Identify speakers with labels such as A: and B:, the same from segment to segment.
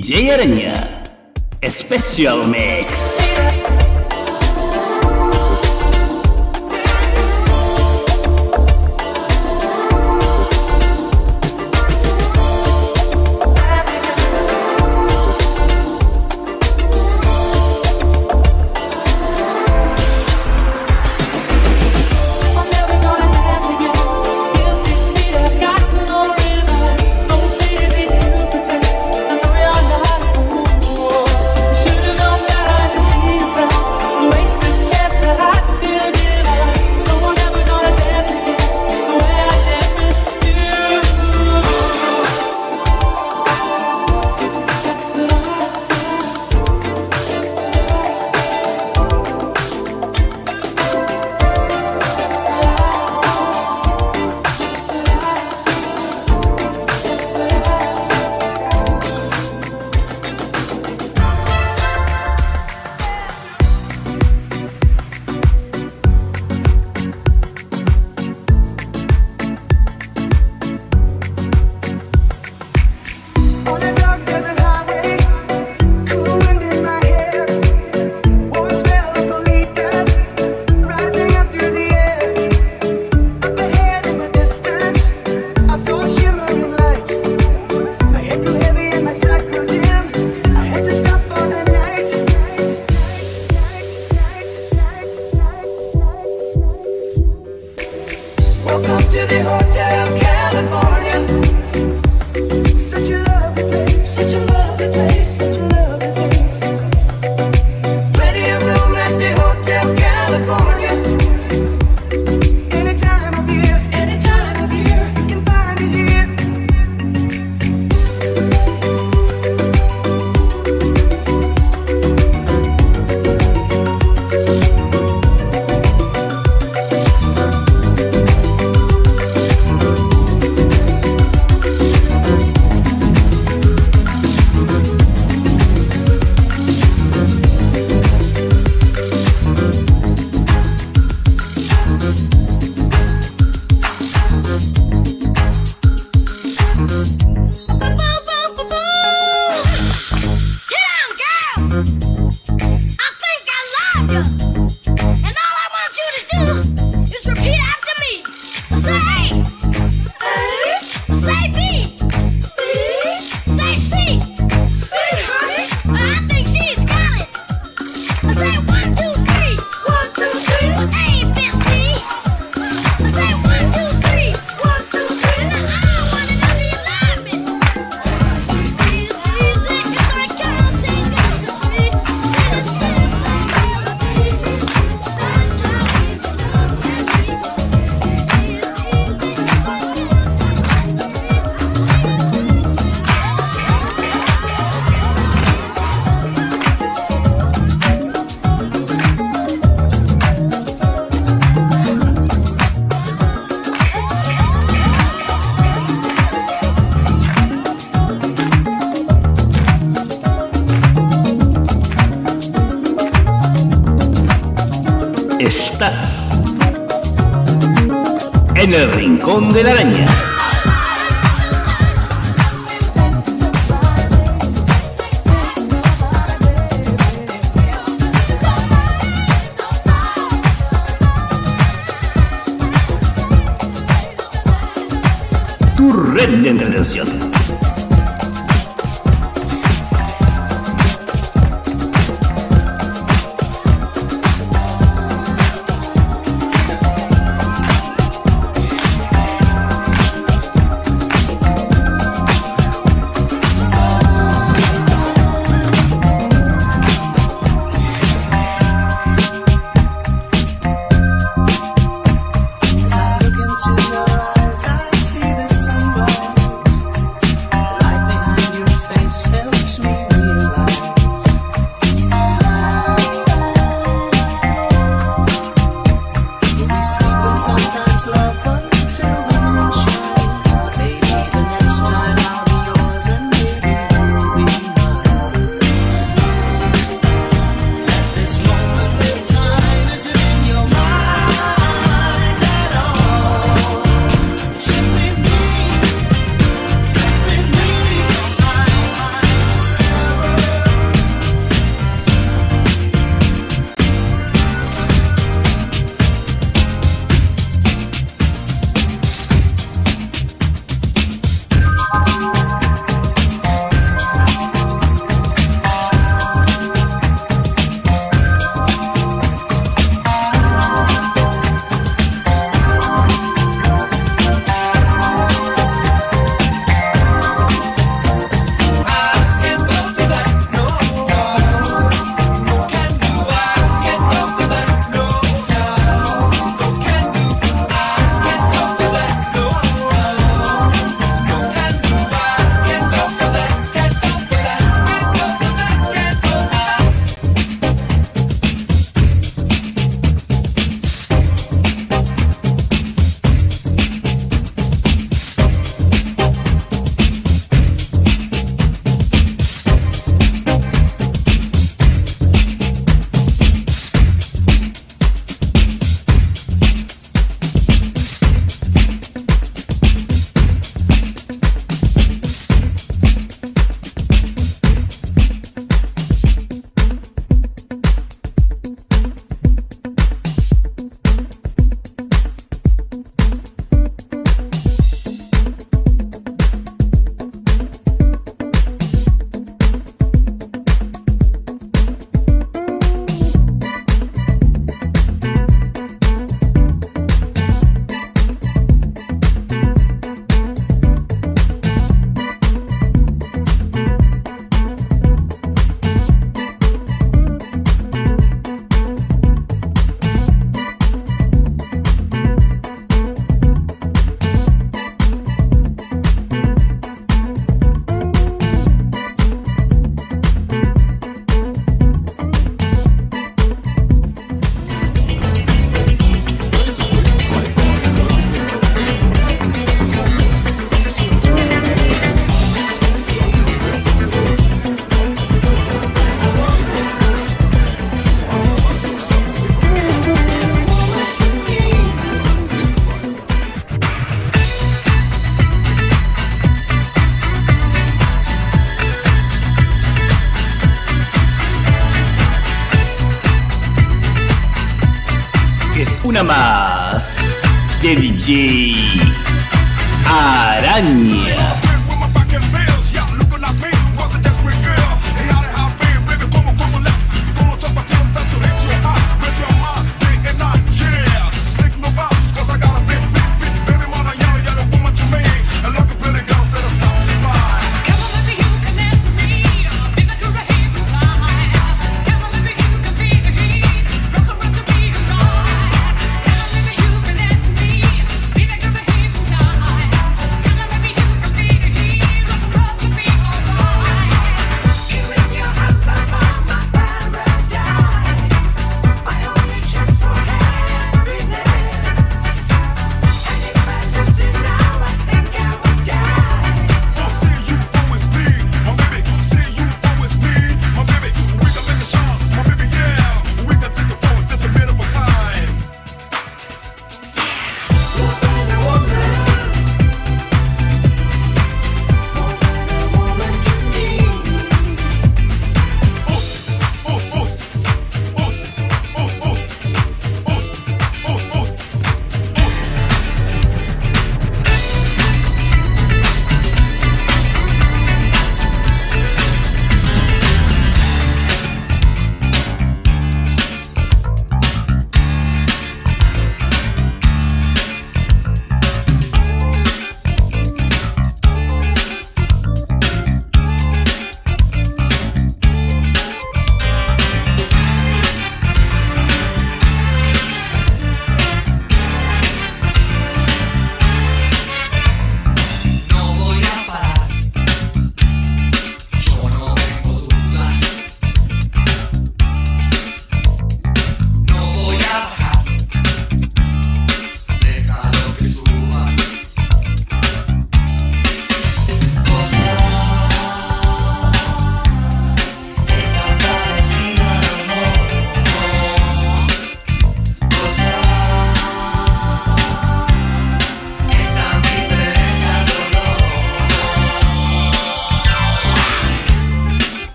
A: DJ Special Mix de la araña. Camas, de DJ Aranha.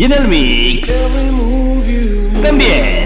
A: Y en el mix
B: también.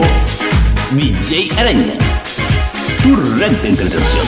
A: presentó DJ Araña, tu renta entretención.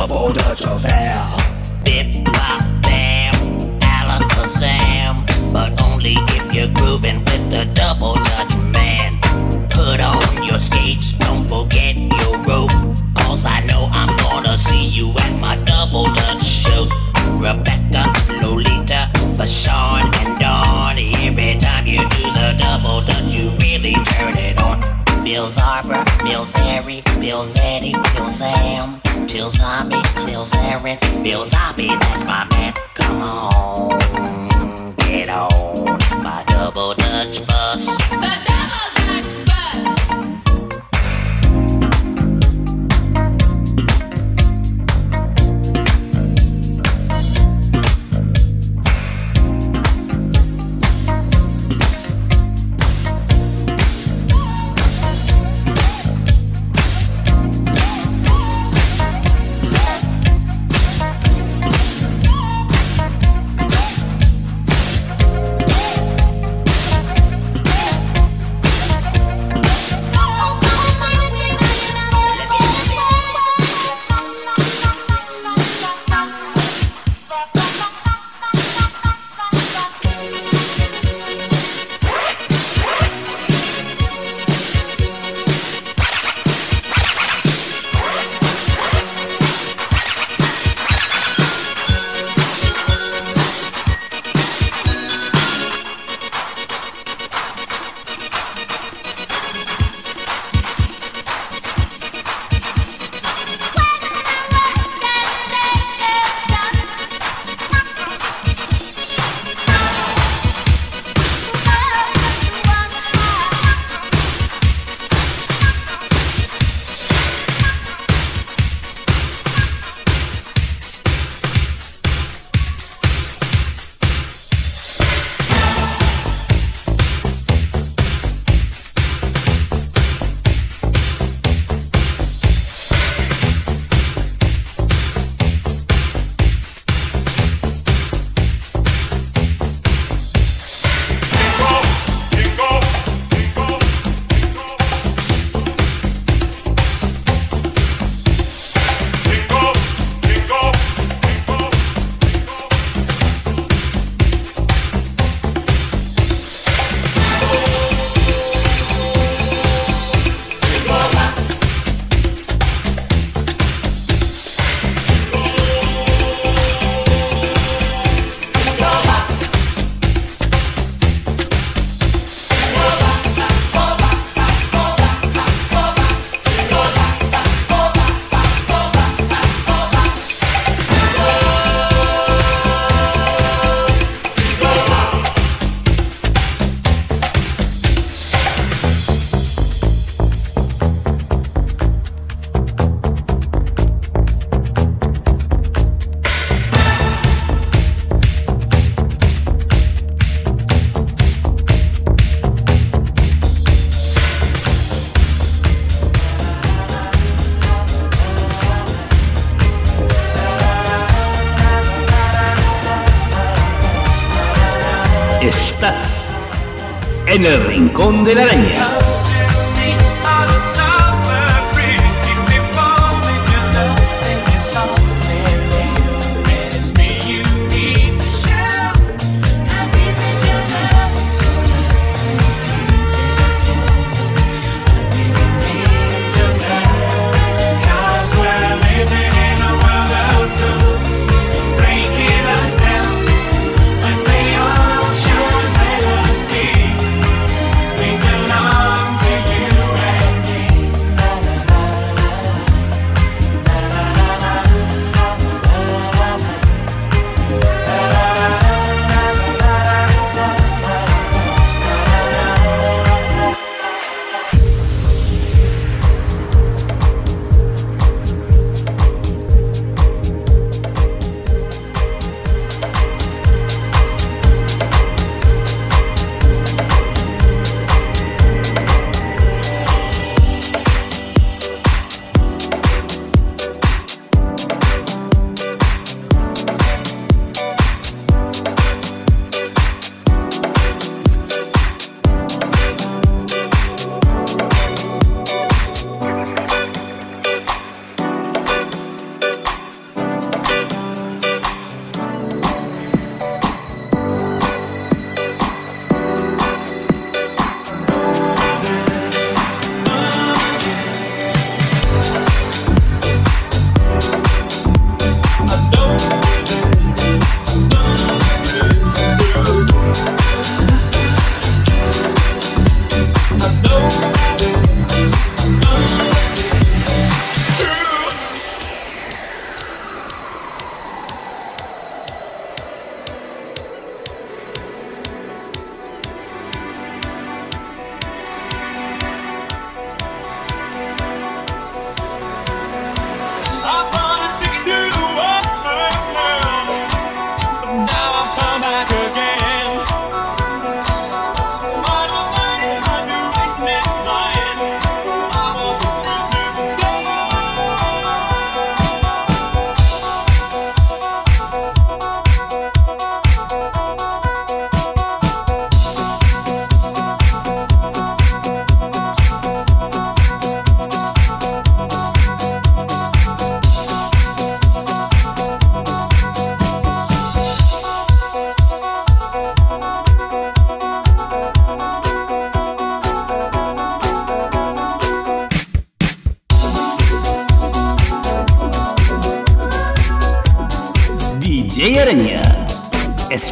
C: double Dutch affair. Bip bop bam, alakazam, but only if you're grooving with the double Dutch man. Put on your skates, don't forget your rope. Cause I know I'm gonna see you at my double Dutch show. Rebecca, Lolita, Fashawn, and Dawn. Every time you do the double Dutch, you really turn it on. Bill Zarber, Bill Zary, Bill Zeddy, Bill Sam mommy, Bill Zarrett, Bill Zombie, that's my man. Come on.
A: de la ley.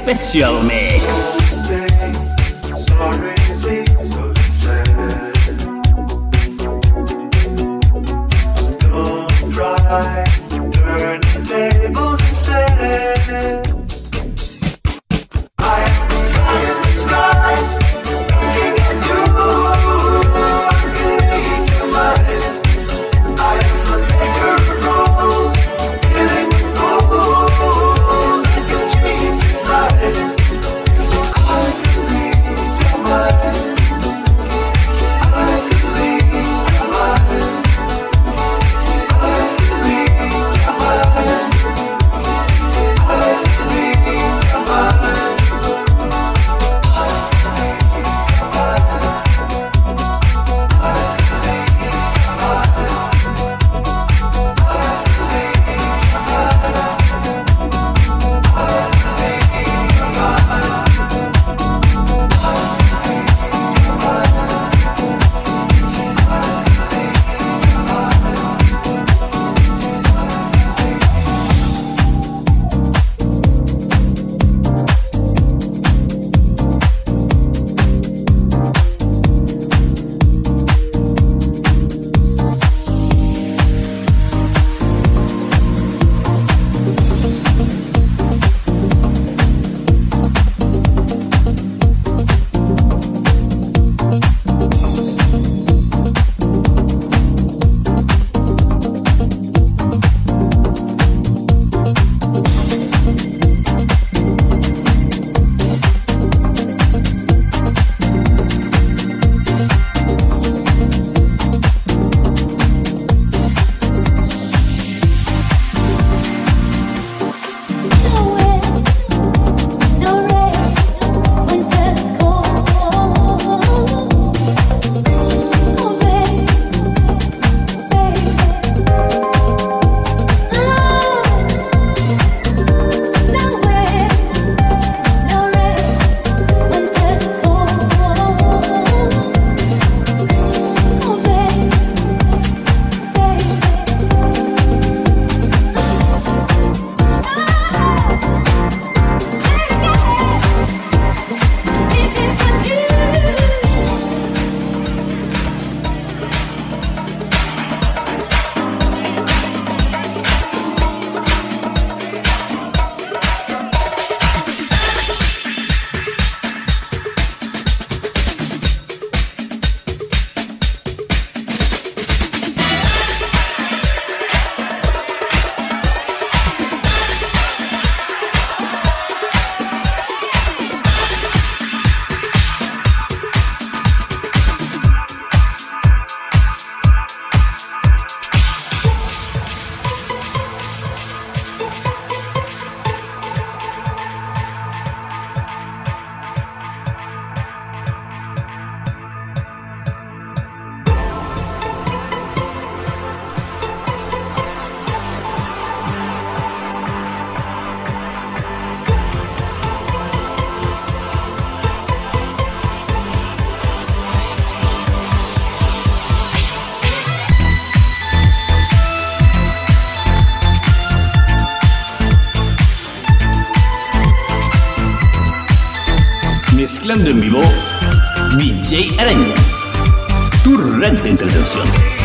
A: Special Mix. En vivo DJ Araña, tu red de entretención.